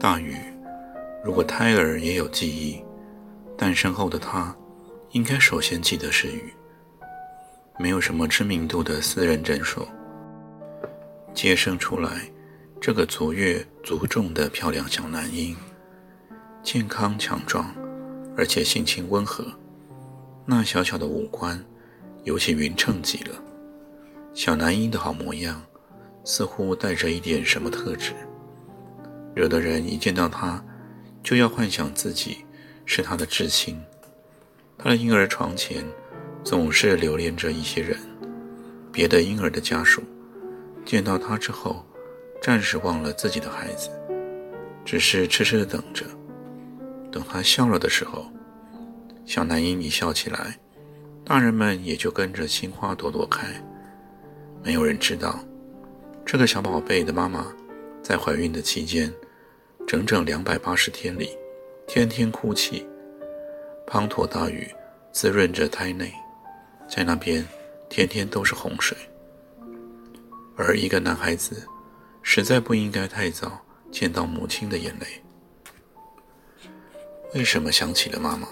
大雨，如果胎儿也有记忆，诞生后的他，应该首先记得是雨。没有什么知名度的私人诊所，接生出来这个足月足重的漂亮小男婴，健康强壮，而且性情温和。那小小的五官，尤其匀称极了。小男婴的好模样，似乎带着一点什么特质。有的人一见到他，就要幻想自己是他的至亲。他的婴儿床前总是留恋着一些人，别的婴儿的家属见到他之后，暂时忘了自己的孩子，只是痴痴的等着。等他笑了的时候，小男婴一笑起来，大人们也就跟着心花朵朵开。没有人知道，这个小宝贝的妈妈在怀孕的期间。整整两百八十天里，天天哭泣，滂沱大雨滋润着胎内，在那边天天都是洪水。而一个男孩子，实在不应该太早见到母亲的眼泪。为什么想起了妈妈？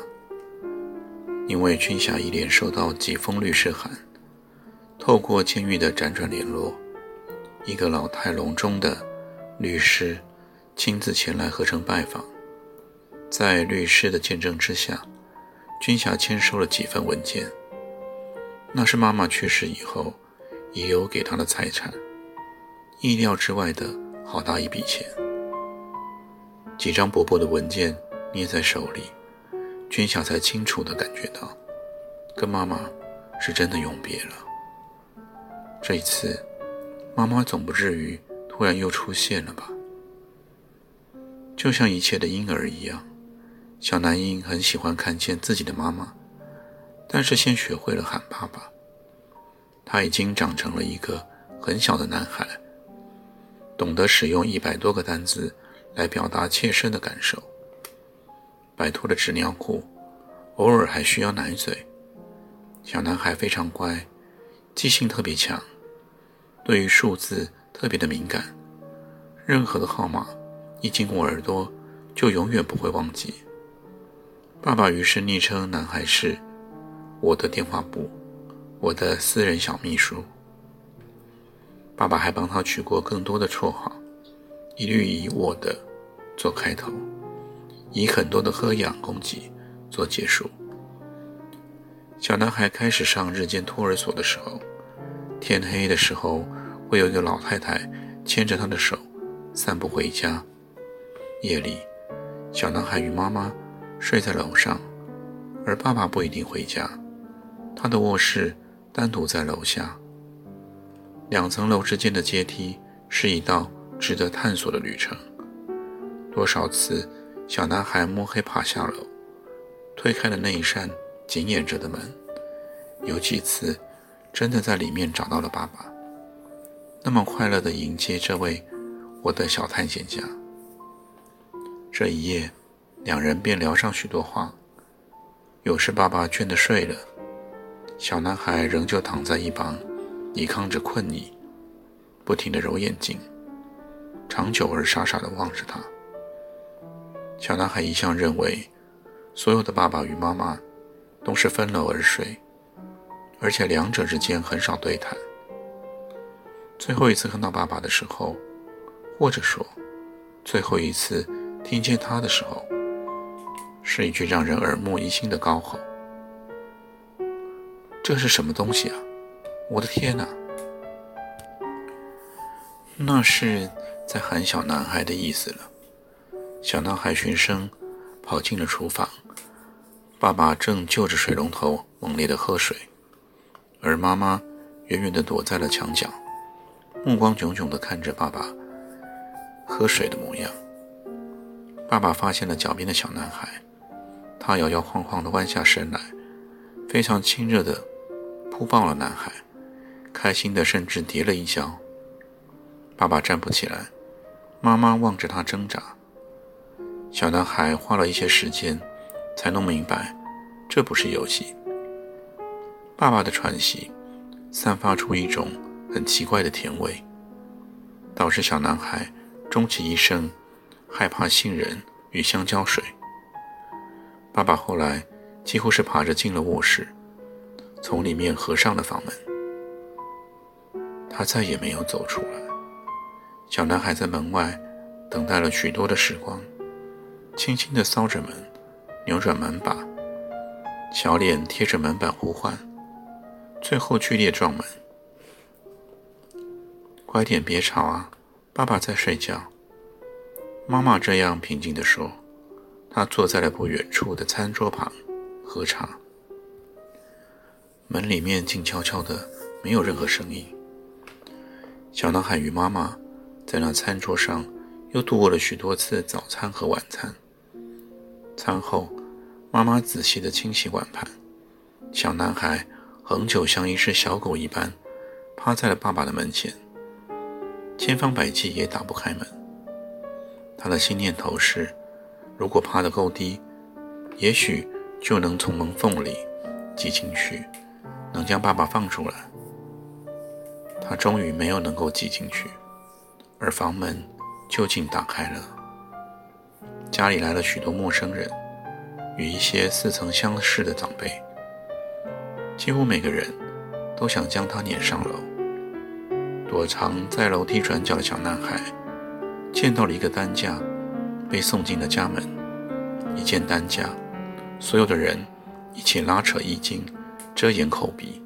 因为军霞一连收到几封律师函，透过监狱的辗转联络，一个老态龙钟的律师。亲自前来何城拜访，在律师的见证之下，军霞签收了几份文件。那是妈妈去世以后遗留给他的财产，意料之外的好大一笔钱。几张薄薄的文件捏在手里，军霞才清楚地感觉到，跟妈妈是真的永别了。这一次，妈妈总不至于突然又出现了吧？就像一切的婴儿一样，小男婴很喜欢看见自己的妈妈，但是先学会了喊爸爸。他已经长成了一个很小的男孩，懂得使用一百多个单词来表达切身的感受。摆脱了纸尿裤，偶尔还需要奶嘴。小男孩非常乖，记性特别强，对于数字特别的敏感，任何的号码。一经过耳朵，就永远不会忘记。爸爸于是昵称男孩是“我的电话簿”，我的私人小秘书。爸爸还帮他取过更多的绰号，一律以“我的”做开头，以很多的呵养攻击做结束。小男孩开始上日间托儿所的时候，天黑的时候会有一个老太太牵着他的手散步回家。夜里，小男孩与妈妈睡在楼上，而爸爸不一定回家。他的卧室单独在楼下。两层楼之间的阶梯是一道值得探索的旅程。多少次，小男孩摸黑爬下楼，推开了那一扇紧掩着的门。有几次，真的在里面找到了爸爸，那么快乐地迎接这位我的小探险家。这一夜，两人便聊上许多话。有时爸爸倦得睡了，小男孩仍旧躺在一旁，抵抗着困意，不停地揉眼睛，长久而傻傻地望着他。小男孩一向认为，所有的爸爸与妈妈都是分楼而睡，而且两者之间很少对谈。最后一次看到爸爸的时候，或者说，最后一次。听见他的时候，是一句让人耳目一新的高吼：“这是什么东西啊？我的天哪！”那是在喊小男孩的意思了。小男孩循声跑进了厨房，爸爸正就着水龙头猛烈地喝水，而妈妈远远地躲在了墙角，目光炯炯地看着爸爸喝水的模样。爸爸发现了脚边的小男孩，他摇摇晃晃地弯下身来，非常亲热地扑抱了男孩，开心的甚至跌了一跤。爸爸站不起来，妈妈望着他挣扎。小男孩花了一些时间。才弄明白，这不是游戏。爸爸的喘息散发出一种很奇怪的甜味，导致小男孩终其一生害怕杏仁与香蕉水。爸爸后来几乎是爬着进了卧室，从里面合上了房门。他再也没有走出来。小男孩在门外等待了许多的时光，轻轻地搔着门。扭转门把，小脸贴着门板呼唤，最后剧烈撞门。快点，别吵啊！爸爸在睡觉。妈妈这样平静地说。她坐在了不远处的餐桌旁喝茶。门里面静悄悄的，没有任何声音。小男孩与妈妈在那餐桌上又度过了许多次早餐和晚餐。餐后。妈妈仔细地清洗碗盘，小男孩恒久像一只小狗一般，趴在了爸爸的门前，千方百计也打不开门。他的新念头是：如果趴得够低，也许就能从门缝里挤进去，能将爸爸放出来。他终于没有能够挤进去，而房门就近打开了。家里来了许多陌生人。与一些似曾相识的长辈，几乎每个人都想将他撵上楼。躲藏在楼梯转角的小男孩见到了一个担架，被送进了家门。一见担架，所有的人一起拉扯衣襟，遮掩口鼻。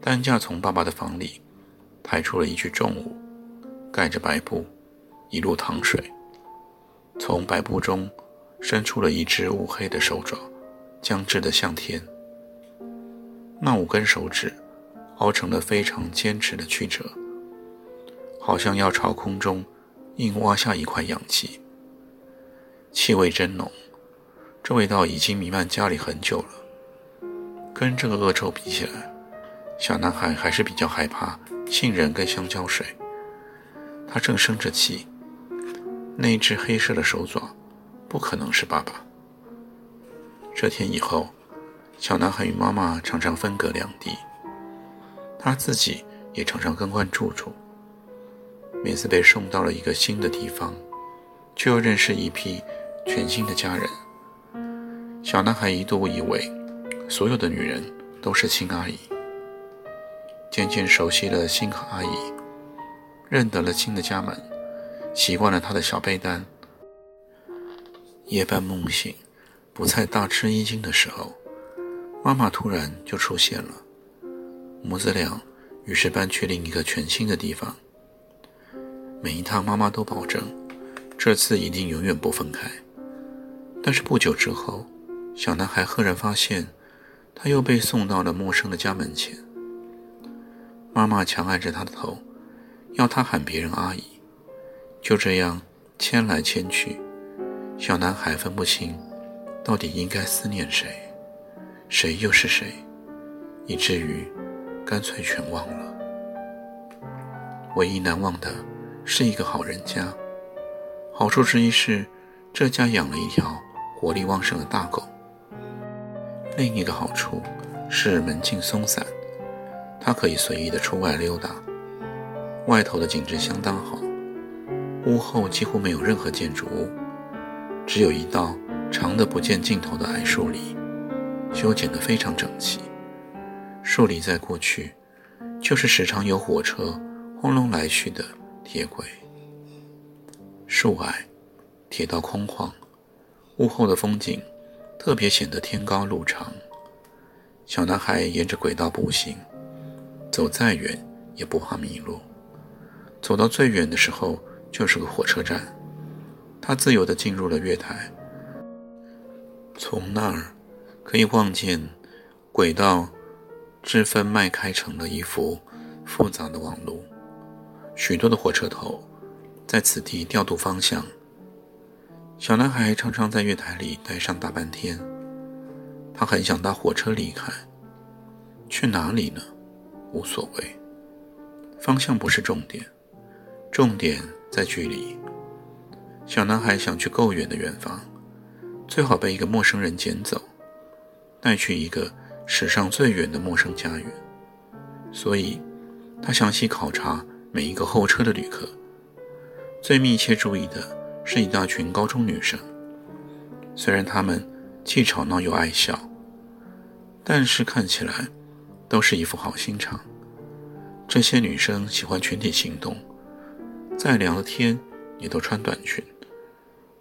担架从爸爸的房里抬出了一具重物，盖着白布，一路淌水，从白布中。伸出了一只乌黑的手爪，僵直的向天。那五根手指凹成了非常坚持的曲折，好像要朝空中硬挖下一块氧气。气味真浓，这味道已经弥漫家里很久了。跟这个恶臭比起来，小男孩还是比较害怕杏仁跟香蕉水。他正生着气，那只黑色的手爪。不可能是爸爸。这天以后，小男孩与妈妈常常分隔两地，他自己也常常更换住处。每次被送到了一个新的地方，就又认识一批全新的家人。小男孩一度以为所有的女人都是亲阿姨。渐渐熟悉了新和阿姨，认得了新的家门，习惯了她的小被单。夜半梦醒，不再大吃一惊的时候，妈妈突然就出现了。母子俩于是搬去另一个全新的地方。每一趟，妈妈都保证，这次一定永远不分开。但是不久之后，小男孩赫然发现，他又被送到了陌生的家门前。妈妈强按着他的头，要他喊别人阿姨。就这样牵来牵去。小男孩分不清，到底应该思念谁，谁又是谁，以至于干脆全忘了。唯一难忘的是一个好人家，好处之一是这家养了一条活力旺盛的大狗。另一个好处是门禁松散，它可以随意的出外溜达。外头的景致相当好，屋后几乎没有任何建筑物。只有一道长的不见尽头的矮树篱，修剪得非常整齐。树篱在过去，就是时常有火车轰隆来去的铁轨。树矮，铁道空旷，屋后的风景特别显得天高路长。小男孩沿着轨道步行，走再远也不怕迷路。走到最远的时候，就是个火车站。他自由地进入了月台，从那儿可以望见轨道支分迈开成了一幅复杂的网路，许多的火车头在此地调度方向。小男孩常常在月台里待上大半天，他很想搭火车离开，去哪里呢？无所谓，方向不是重点，重点在距离。小男孩想去够远的远方，最好被一个陌生人捡走，带去一个史上最远的陌生家园。所以，他详细考察每一个候车的旅客，最密切注意的是一大群高中女生。虽然她们既吵闹又爱笑，但是看起来都是一副好心肠。这些女生喜欢群体行动，再凉的天也都穿短裙。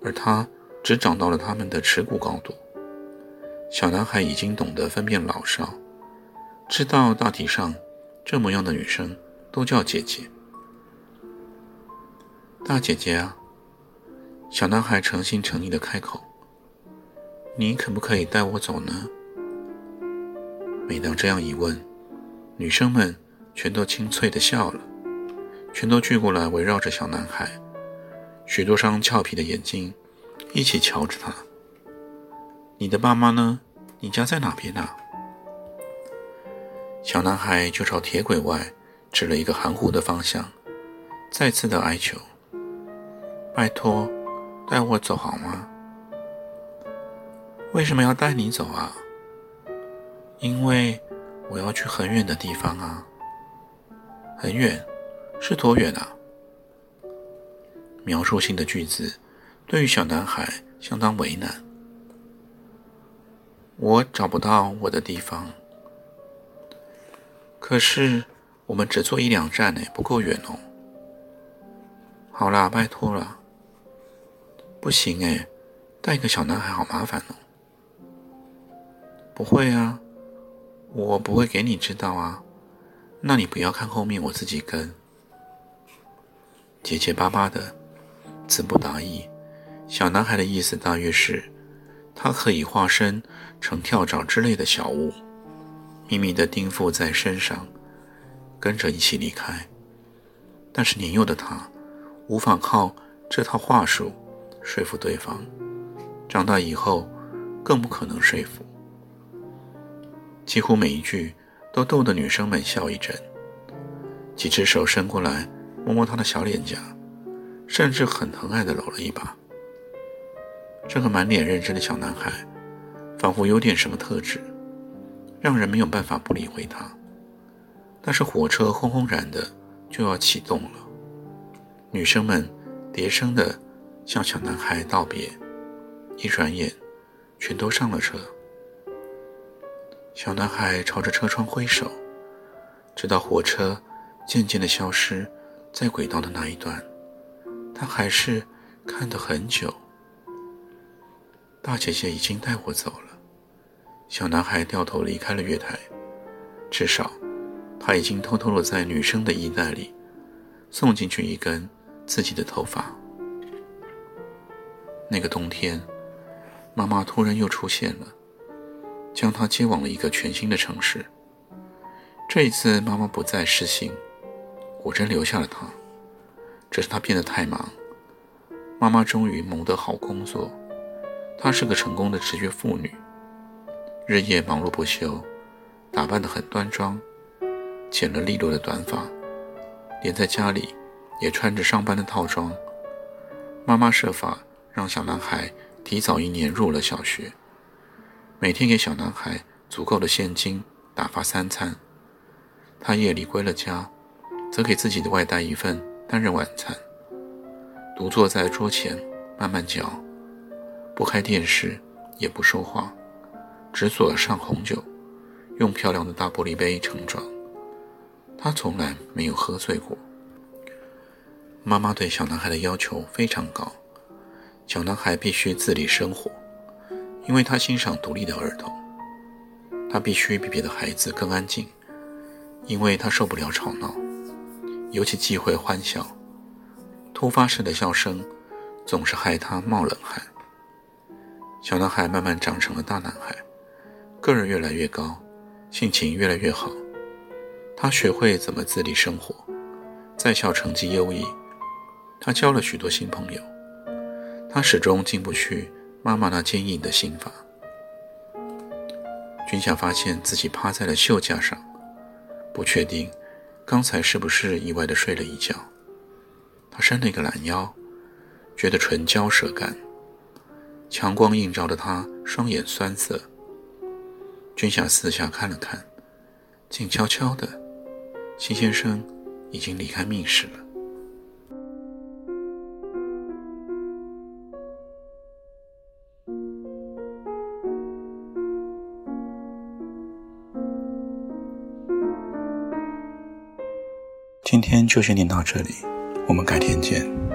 而他只长到了他们的耻骨高度。小男孩已经懂得分辨老少，知道大体上这模样的女生都叫姐姐。大姐姐啊，小男孩诚心诚意的开口：“你可不可以带我走呢？”每当这样一问，女生们全都清脆的笑了，全都聚过来围绕着小男孩。许多双俏皮的眼睛一起瞧着他。你的爸妈呢？你家在哪边呢？小男孩就朝铁轨外指了一个含糊的方向，再次的哀求：“拜托，带我走好吗？”为什么要带你走啊？因为我要去很远的地方啊。很远，是多远啊？描述性的句子对于小男孩相当为难。我找不到我的地方，可是我们只坐一两站呢，不够远哦。好啦，拜托了。不行哎，带个小男孩好麻烦哦。不会啊，我不会给你知道啊。那你不要看后面，我自己跟。结结巴巴的。词不达意，小男孩的意思大约是，他可以化身成跳蚤之类的小物，秘密的钉附在身上，跟着一起离开。但是年幼的他无法靠这套话术说服对方，长大以后更不可能说服。几乎每一句都逗得女生们笑一阵，几只手伸过来摸摸他的小脸颊。甚至很疼爱的搂了一把。这个满脸认真的小男孩，仿佛有点什么特质，让人没有办法不理会他。但是火车轰轰然的就要启动了，女生们叠声的向小男孩道别，一转眼，全都上了车。小男孩朝着车窗挥手，直到火车渐渐的消失在轨道的那一端。他还是看得很久。大姐姐已经带我走了。小男孩掉头离开了月台，至少他已经偷偷的在女生的衣袋里送进去一根自己的头发。那个冬天，妈妈突然又出现了，将他接往了一个全新的城市。这一次，妈妈不再失信，果真留下了他。只是他变得太忙，妈妈终于谋得好工作。她是个成功的职业妇女，日夜忙碌不休，打扮得很端庄，剪了利落的短发，连在家里也穿着上班的套装。妈妈设法让小男孩提早一年入了小学，每天给小男孩足够的现金打发三餐。他夜里归了家，则给自己的外带一份。担任晚餐，独坐在桌前慢慢嚼，不开电视，也不说话，只左上红酒，用漂亮的大玻璃杯盛装。他从来没有喝醉过。妈妈对小男孩的要求非常高，小男孩必须自理生活，因为他欣赏独立的儿童。他必须比别的孩子更安静，因为他受不了吵闹。尤其忌讳欢笑，突发式的笑声总是害他冒冷汗。小男孩慢慢长成了大男孩，个儿越来越高，性情越来越好。他学会怎么自立生活，在校成绩优异。他交了许多新朋友。他始终进不去妈妈那坚硬的心房。君夏发现自己趴在了绣架上，不确定刚才是不是意外的睡了一觉。他伸了一个懒腰，觉得唇焦舌干。强光映照的他双眼酸涩。君夏四下看了看，静悄悄的，秦先生已经离开密室了。就先听到这里，我们改天见。